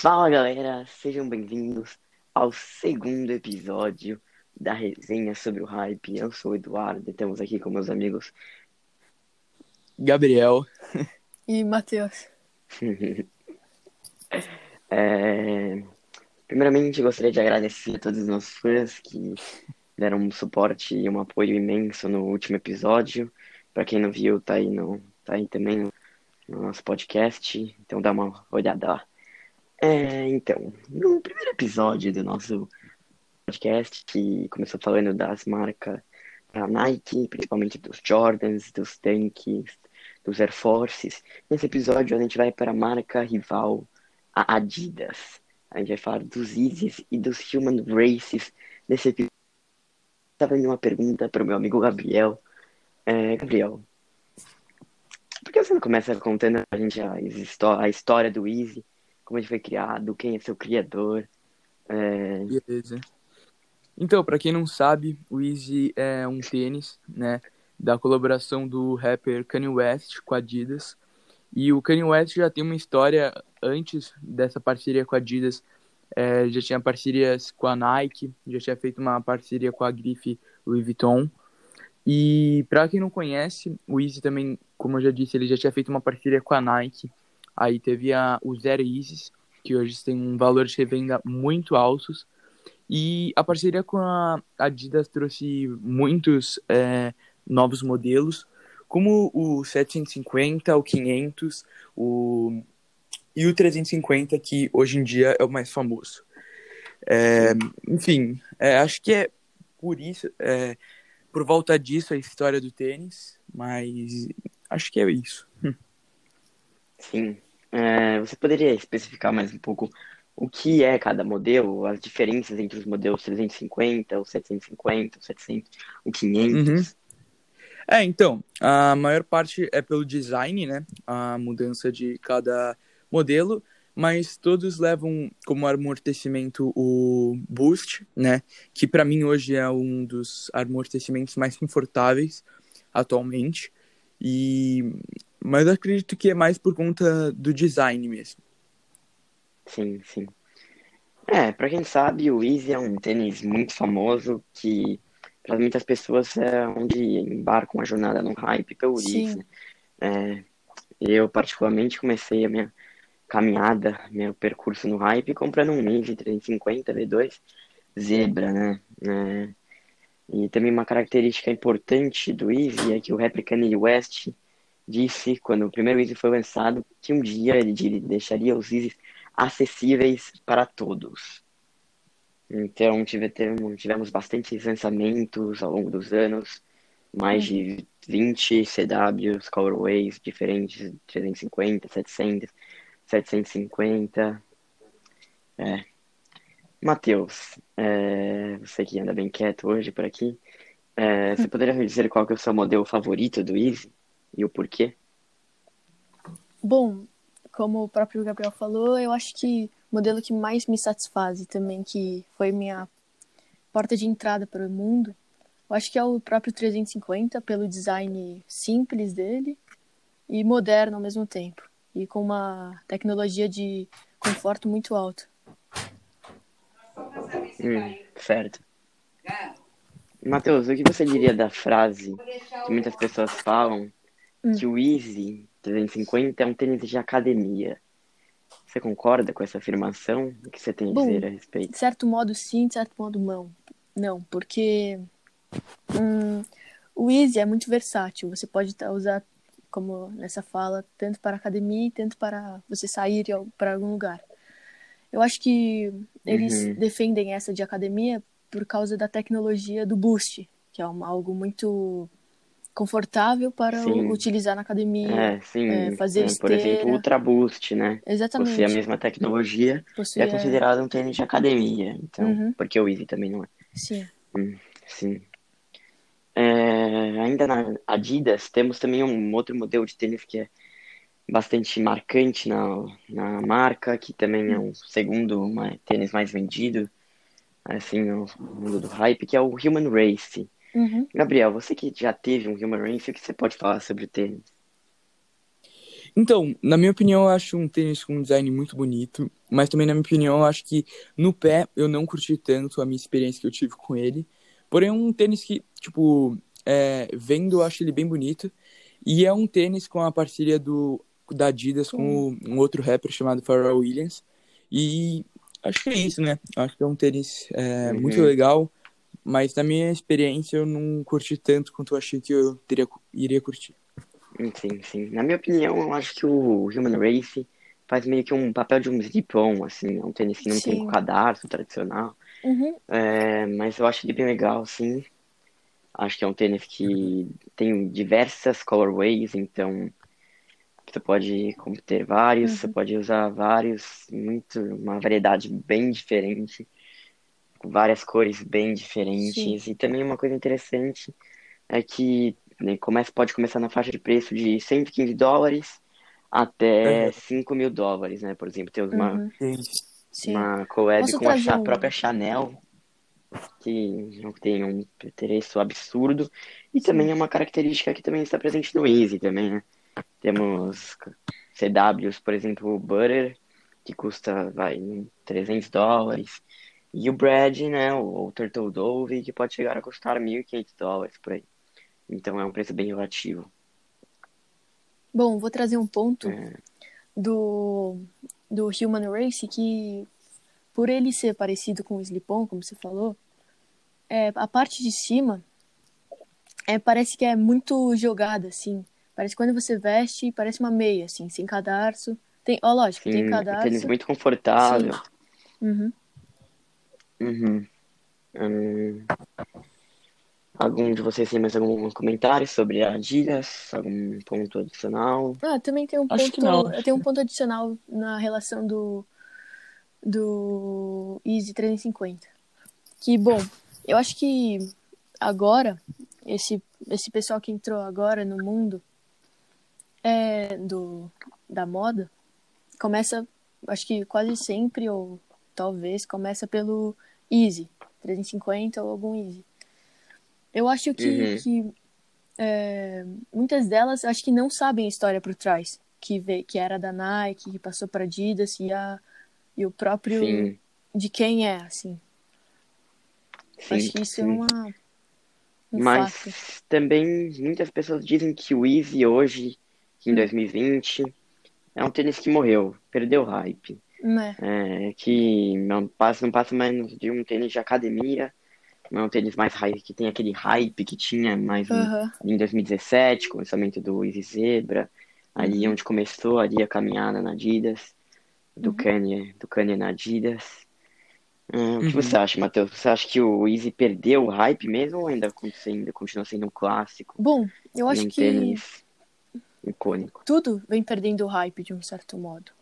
Fala galera, sejam bem-vindos ao segundo episódio da resenha sobre o hype. Eu sou o Eduardo e estamos aqui com meus amigos Gabriel. E Matheus. É, Primeiramente, gostaria de agradecer a todos os nossos fãs que deram um suporte e um apoio imenso no último episódio. Para quem não viu, tá aí, no... tá aí também no... no nosso podcast, então dá uma olhada lá. É, então, no primeiro episódio do nosso podcast, que começou falando das marcas da Nike, principalmente dos Jordans, dos Tanks, dos Air Forces. Nesse episódio a gente vai para a marca rival, a Adidas. A gente vai falar dos Yeezys e dos Human Races nesse episódio. Estava indo uma pergunta para o meu amigo Gabriel. É, Gabriel, por que você não começa contando a gente a, a história do Easy? Como ele foi criado, quem é seu criador? É... Beleza. Então, para quem não sabe, o Easy é um tênis, né? Da colaboração do rapper Kanye West com a Adidas. E o Kanye West já tem uma história antes dessa parceria com a Adidas. É, já tinha parcerias com a Nike, já tinha feito uma parceria com a grife Louis Vuitton. E para quem não conhece, o Easy também, como eu já disse, ele já tinha feito uma parceria com a Nike. Aí teve a, o Zero Easy, que hoje tem um valor de revenda muito altos. E a parceria com a Adidas trouxe muitos é, novos modelos, como o 750, o 500, o e o 350, que hoje em dia é o mais famoso. É, enfim, é, acho que é por isso, é, por volta disso, a história do tênis, mas acho que é isso. Sim. É, você poderia especificar mais um pouco o que é cada modelo, as diferenças entre os modelos 350, o 750, o 700, o 500? Uhum. É, então, a maior parte é pelo design, né? A mudança de cada modelo, mas todos levam como amortecimento o Boost, né? Que para mim hoje é um dos amortecimentos mais confortáveis atualmente. E mas eu acredito que é mais por conta do design mesmo. Sim, sim. É, para quem sabe, o Easy é um tênis muito famoso que para muitas pessoas é onde embarcam a jornada no hype pelo Easy. É, eu particularmente comecei a minha caminhada, meu percurso no hype, comprando um Easy 350 V2 Zebra, né? É, e também uma característica importante do Easy é que o Kanye West disse, quando o primeiro Easy foi lançado, que um dia ele deixaria os Easy acessíveis para todos. Então tivemos, tivemos bastantes lançamentos ao longo dos anos, mais de 20 CWs, colorways diferentes, 350, 700, 750. É. Matheus, é, você que anda bem quieto hoje por aqui, é, você poderia me dizer qual que é o seu modelo favorito do Easy e o porquê? Bom, como o próprio Gabriel falou, eu acho que o modelo que mais me satisfaz e também que foi minha porta de entrada para o mundo, eu acho que é o próprio 350, pelo design simples dele e moderno ao mesmo tempo e com uma tecnologia de conforto muito alta. Hum, certo. Matheus, o que você diria da frase que muitas pessoas falam hum. que o Easy 350 é um tênis de academia? Você concorda com essa afirmação? O que você tem a Bom, dizer a respeito? De certo modo sim, de certo modo não. Não, porque hum, o Easy é muito versátil. Você pode usar como nessa fala, tanto para academia e tanto para você sair para algum lugar. Eu acho que eles uhum. defendem essa de academia por causa da tecnologia do Boost, que é uma, algo muito confortável para sim. utilizar na academia, é, sim. É, fazer é, esteira. Por exemplo, o Ultra Boost, né? Exatamente. Possui a mesma tecnologia Possui, é considerado um tênis de academia, então, uhum. porque o Easy também não é. Sim. Hum, sim. É, ainda na Adidas, temos também um outro modelo de tênis que é bastante marcante na, na marca, que também é um segundo uma, tênis mais vendido, assim, no mundo do hype, que é o Human Race. Uhum. Gabriel, você que já teve um Human Race, o que você pode falar sobre o tênis? Então, na minha opinião, eu acho um tênis com um design muito bonito, mas também, na minha opinião, eu acho que no pé eu não curti tanto a minha experiência que eu tive com ele. Porém, é um tênis que, tipo, é, vendo, eu acho ele bem bonito. E é um tênis com a parceria do, da Adidas com um outro rapper chamado Pharrell Williams. E acho que é isso, né? Acho que é um tênis é, Uhum. muito legal, mas na minha experiência eu não curti tanto quanto eu achei que eu teria, iria curtir. Sim, sim. Na minha opinião, eu acho que o Human Race faz meio que um papel de um slip-on, assim. É um tênis que não tem Sim. o cadarço tradicional. Uhum. É, mas eu acho ele bem legal, sim. Acho que é um tênis que tem diversas colorways, então você pode ter vários, você Uhum. pode usar vários, muito, uma variedade bem diferente, com várias cores bem diferentes. E também uma coisa interessante é que né, começa, pode começar na faixa de preço de 115 dólares até Uhum. 5 mil dólares, né? Por exemplo, temos uma, Uhum. Sim. uma collab Posso com a um- própria Chanel, que não tem um preço absurdo, e também é uma característica que também está presente no Easy também, né? Temos CWs, por exemplo, o Butter, que custa, vai, 300 dólares, e o Brad, né, o, o Turtle Dove, que pode chegar a custar 1.500 dólares por aí. Então é um preço bem relativo. Bom, vou trazer um ponto É. do, do Human Race que, por ele ser parecido com o Slip-On, como você falou, é, a parte de cima é, parece que é muito jogada, assim. Parece que quando você veste, parece uma meia, assim, sem cadarço. Tem, ó, lógico, Sim, tem é cadarço. muito confortável. Uhum. Uhum. Hum, algum de vocês tem mais algum comentário sobre a Adidas? Algum ponto adicional? Ah, também tem um Acho que ponto, não. tem um ponto adicional na relação do do Easy 350. Que bom, eu acho que agora esse esse pessoal que entrou agora no mundo é do da moda começa, acho que quase sempre ou talvez começa pelo Easy 350 ou algum Easy. Eu acho que, Uhum. que é, muitas delas acho que não sabem a história por trás, que vê, que era da Nike, que passou para Adidas e a e o próprio Sim, de quem é, assim. sim, acho que isso sim. é uma um Mas fato. também muitas pessoas dizem que o Easy hoje, em Hum. 2020, é um tênis que morreu, perdeu o hype. Né? É, que não passa, não passa mais de um tênis de academia, não é um tênis mais hype, que tem aquele hype que tinha mais em, Aham. em 2017, com o lançamento do Easy Zebra, ali Uhum. onde começou ali a caminhada na Adidas, do Uhum. Kanye, do Kanye na Adidas. É, o que Uhum. você acha, Matheus? Você acha que o Easy perdeu o hype mesmo ou ainda, continua- ainda continua sendo um clássico Bom, eu acho um que tênis icônico? tudo vem perdendo o hype de um certo modo.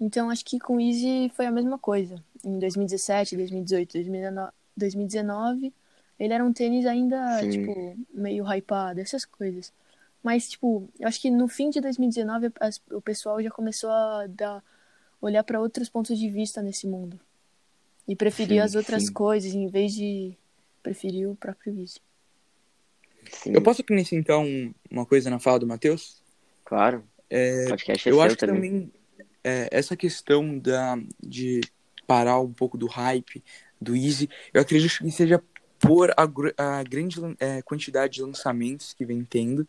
Então acho que com o Easy foi a mesma coisa. Em 2017, 2018, 2019, 2019 ele era um tênis ainda, Sim. tipo, meio hypado, essas coisas. Mas, tipo, eu acho que no fim de 2019 as- o pessoal já começou a dar, olhar para outros pontos de vista nesse mundo. E preferir Sim, as outras sim. coisas em vez de preferir o próprio Easy. Sim, Eu posso acrescentar um- uma coisa na fala do Matheus? claro. Podcast é Eu acho que também. também é, essa questão da, de parar um pouco do hype do Easy, eu acredito que seja por a, a grande é, quantidade de lançamentos que vem tendo,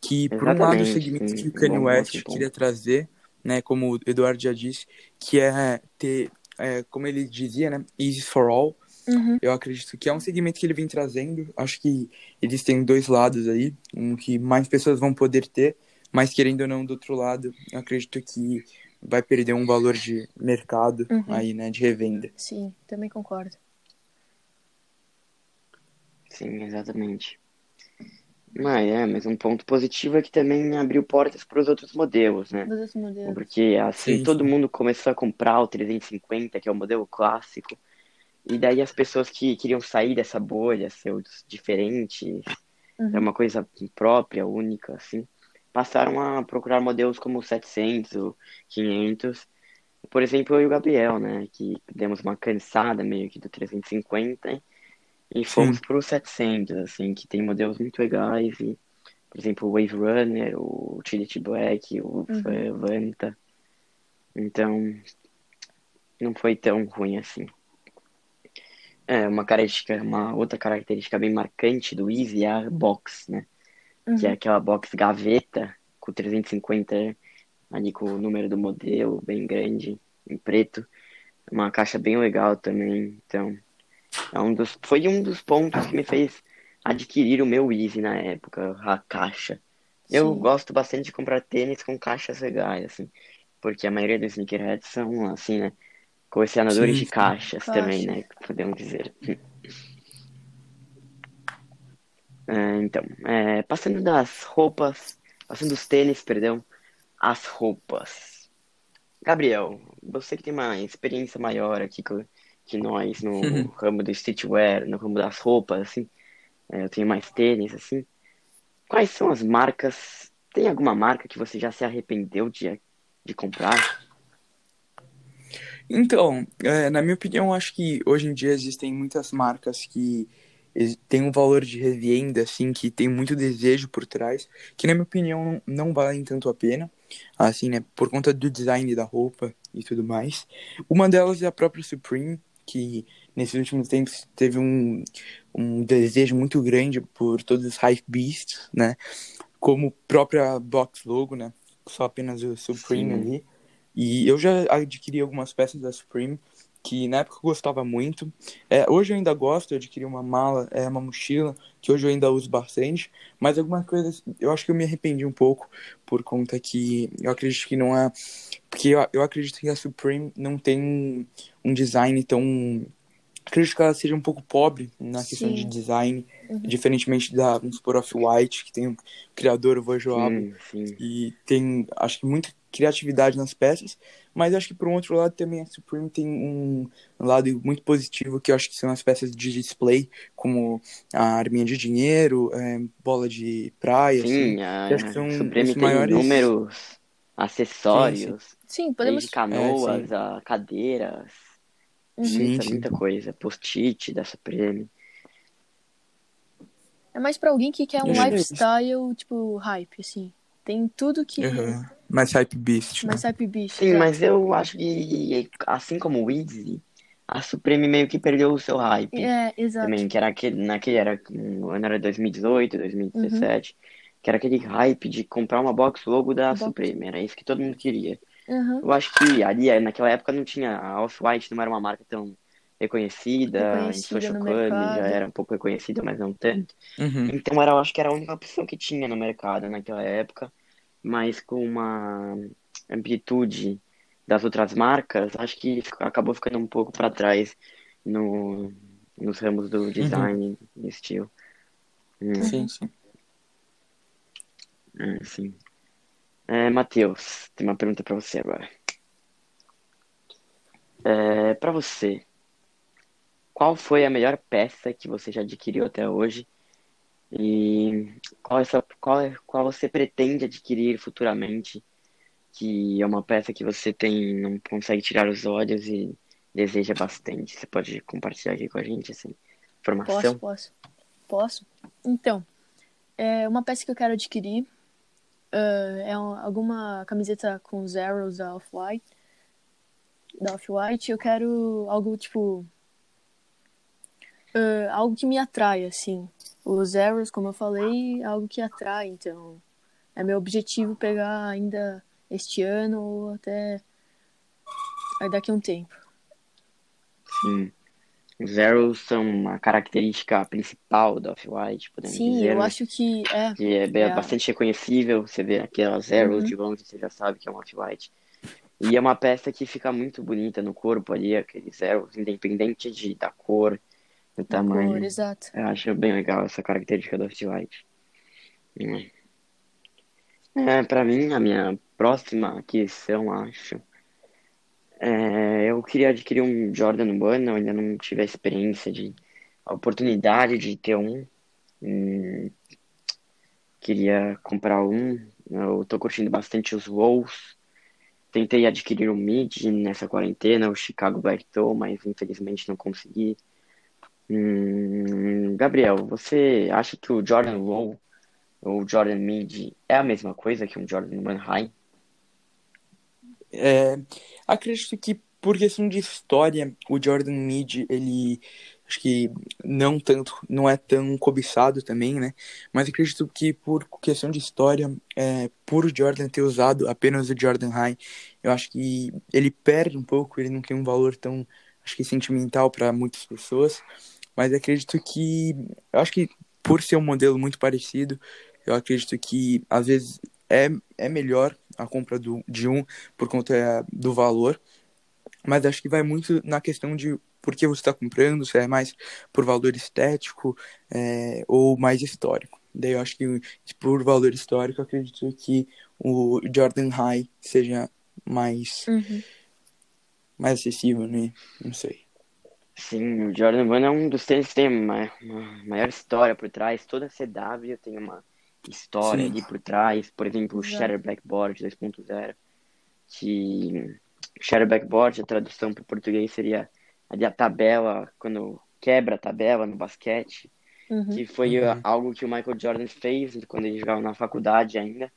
que por um lado o segmento sim. que o Kanye West queria trazer, né, como o Eduardo já disse, que é ter, é, como ele dizia, né, Easy for All, Uhum. eu acredito que é um segmento que ele vem trazendo. Acho que eles têm dois lados aí, um que mais pessoas vão poder ter, mas querendo ou não, do outro lado, eu acredito que vai perder um valor de mercado Uhum. aí, né, de revenda. Sim, também concordo. Sim, exatamente. Mas é, mas um ponto positivo é que também abriu portas para os outros modelos, né? Dos outros modelos. Porque assim Sim, todo sim. mundo começou a comprar o 350, que é o modelo clássico, e daí as pessoas que queriam sair dessa bolha, ser diferentes, é Uhum. uma coisa própria, única, assim, passaram a procurar modelos como o 700, o 500. Por exemplo, eu e o Gabriel, né, que demos uma cansada meio que do 350 e fomos Sim. pro 700, assim, que tem modelos muito legais e por exemplo, o Wave Runner, o Utility Black, o Uhum. Vanta. Então, não foi tão ruim assim. É, uma característica, uma outra característica bem marcante do Easy é a box, né? Que é Uhum. aquela box gaveta com 350 ali com o número do modelo bem grande, em preto. Uma caixa bem legal também. Então, é um dos, foi um dos pontos que me fez adquirir o meu Easy na época, a caixa. Eu Sim. gosto bastante de comprar tênis com caixas legais, assim, porque a maioria dos sneakerheads são, assim, né, colecionadores de caixas Caixa. também, né, podemos dizer. É, então, é, passando das roupas, passando dos tênis, perdão, as roupas. Gabriel, você que tem uma experiência maior aqui co- que nós no ramo do streetwear, no ramo das roupas, assim, é, eu tenho mais tênis, assim. Quais são as marcas? Tem alguma marca que você já se arrependeu de, de comprar? Então, é, na minha opinião, acho que hoje em dia existem muitas marcas que têm um valor de revenda, assim, que tem muito desejo por trás, que na minha opinião não, não valem tanto a pena, assim, né, por conta do design da roupa e tudo mais. Uma delas é a própria Supreme, que nesses últimos tempos teve um, um desejo muito grande por todos os hype beasts, né, como própria box logo, né, só apenas o Supreme Sim. ali. E eu já adquiri algumas peças da Supreme que na época eu gostava muito. É, hoje eu ainda gosto, eu adquiri uma mala, é, uma mochila, que hoje eu ainda uso bastante, mas algumas coisas eu acho que eu me arrependi um pouco por conta que eu acredito que não é. Porque eu, eu acredito que a Supreme não tem um, um design tão. Acredito que ela seja um pouco pobre na questão de design, Uhum. diferentemente da, vamos supor, Off-White, que tem o criador, o sim. e tem, acho que, muita criatividade nas peças, mas acho que por um outro lado também a Supreme tem um lado muito positivo, que eu acho que são as peças de display, como a arminha de dinheiro, é, bola de praia, assim, Sim, que a acho que são Supreme os tem maiores... inúmeros Sim, sim. acessórios, Sim, podemos. desde É, canoas sim. a cadeiras, Uhum. Sim, muita, sim. muita coisa. Post-it da Supreme. É mais pra alguém que quer um é lifestyle, tipo, hype, assim. Tem tudo que. Aham. Mais hype beast, né? Mais hype bicho, Sim, exato. mas eu acho que, assim como o Easy, a Supreme meio que perdeu o seu hype É, exato. também, que era aquele, naquele era, o ano era 2018, Uhum. 2017, que era aquele hype de comprar uma box logo da Box. Supreme, era isso que todo mundo queria. Uhum. Eu acho que ali, naquela época, não tinha, a Off-White não era uma marca tão reconhecida, em Reconhecida Social no Club já era um pouco reconhecida, mas não tanto. Uhum. Então era, eu acho que era a única opção que tinha no mercado naquela época, mas com uma amplitude das outras marcas, acho que acabou ficando um pouco para trás no, nos ramos do design e estilo. Hum, Sim, sim. é, sim. É, Matheus, tem uma pergunta para você agora. É, para você, qual foi a melhor peça que você já adquiriu até hoje? E qual, sua, qual, é, qual você pretende adquirir futuramente? Que é uma peça que você tem, não consegue tirar os olhos e deseja bastante. Você pode compartilhar aqui com a gente essa Posso, informação? posso. Posso? Então, é uma peça que eu quero adquirir ah, é um- alguma camiseta com os arrows da Off-White. Da Off-White, eu quero algo tipo. ah, algo que me atrai, assim. Os arrows, como eu falei, é algo que atrai, então. É meu objetivo pegar ainda este ano ou até daqui a um tempo. Sim. Os arrows são uma característica principal da Off-White, podemos Sim, dizer, eu né? acho que é. Que é É a- bastante reconhecível, você vê aquelas arrows Uhum. de longe, você já sabe que é um off-white. E é uma peça que fica muito bonita no corpo ali, aqueles arrows, independente de, da cor, da tamanho. cor, exato. Eu acho bem legal essa característica do off-white. Hum. É, pra mim, a minha próxima aquisição, acho, é, eu queria adquirir um Jordan 1, eu ainda não tive a experiência de, a oportunidade de ter um. Hum, queria comprar um. Eu tô curtindo bastante os Wolves. Tentei adquirir um mid nessa quarentena, o Chicago Black Toe, mas infelizmente não consegui. Hum, Gabriel, você acha que o Jordan Low o Jordan Mid é a mesma coisa que um Jordan High? É, acredito que por questão de história, o Jordan Mid, ele acho que não tanto, não é tão cobiçado também, né? Mas acredito que por questão de história, é, por Jordan ter usado apenas o Jordan High, eu acho que ele perde um pouco, ele não tem um valor tão, acho que sentimental para muitas pessoas. Mas acredito que, eu acho que por ser um modelo muito parecido, eu acredito que às vezes é, é melhor a compra do, de um por conta do valor, mas acho que vai muito na questão de por que você está comprando, se é mais por valor estético é, ou mais histórico. Daí eu acho que por valor histórico, acredito que o Jordan High seja mais, Uhum. mais acessível, né? Não sei. Sim, o Jordan 1 é um dos tênis que tem uma, uma maior história por trás. Toda CW tem uma história Sim. ali por trás. Por exemplo, o. Shatter Backboard 2.0, que Shatter Backboard, a tradução para o português seria ali a tabela, quando quebra a tabela no basquete, Uhum. que foi Uhum. algo que o Michael Jordan fez quando ele jogava na faculdade ainda.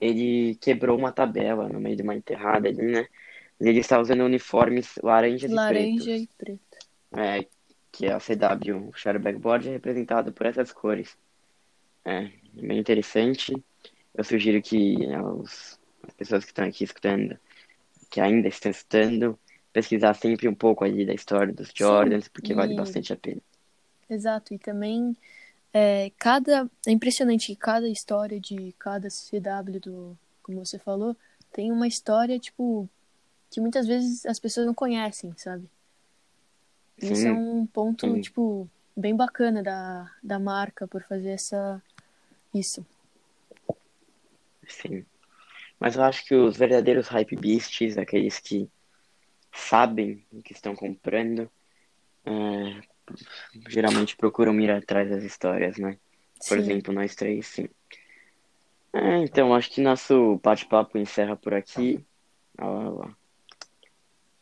Ele quebrou uma tabela no meio de uma enterrada ali, né? E ele estava usando uniformes laranjas e Laranja pretos. e preto. É, que é a CW, o Shadow Backboard, é representado por essas cores. É, bem interessante. Eu sugiro que né, os, as pessoas que estão aqui escutando, que ainda estão escutando, pesquisar sempre um pouco ali da história dos Jordans, porque vale e- bastante a pena. Exato, e também é, cada. É impressionante que cada história de cada CW do. Como você falou, tem uma história, tipo, que muitas vezes as pessoas não conhecem, sabe? Isso é Sim, um ponto, sim. tipo, bem bacana da, da marca por fazer essa. Isso. sim. Mas eu acho que os verdadeiros hype beasts, aqueles que sabem o que estão comprando, é, geralmente procuram ir atrás das histórias, né? Por Sim. exemplo, nós três, sim. É, então, acho que nosso bate-papo encerra por aqui. Ou,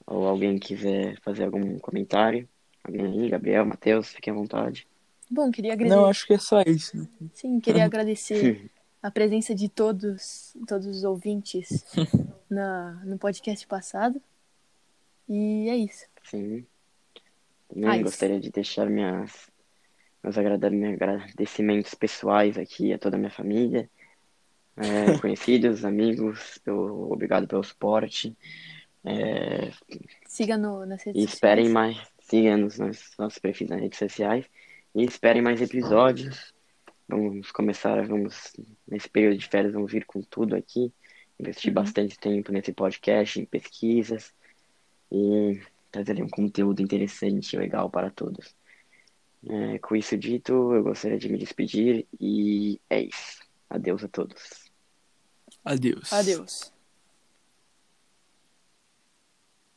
ou alguém quiser fazer algum comentário. Alguém aí, Gabriel, Matheus, fiquem à vontade. Bom, queria agradecer. Não, acho que é só isso. né? Sim, queria agradecer a presença de todos, todos os ouvintes na, no podcast passado. E é isso. Sim. Também Ah, isso. gostaria de deixar minhas, meus agradecimentos pessoais aqui a toda a minha família, é, conhecidos, amigos, pelo, obrigado pelo suporte. É, Siga no, nas redes E esperem sociais. mais, siga-nos nos nossos perfis nas redes sociais e esperem mais episódios. Vamos começar, vamos, nesse período de férias, vamos vir com tudo aqui, investir Uhum. bastante tempo nesse podcast, em pesquisas e trazer um conteúdo interessante e legal para todos. É, com isso dito, eu gostaria de me despedir e é isso. Adeus a todos. Adeus. Adeus.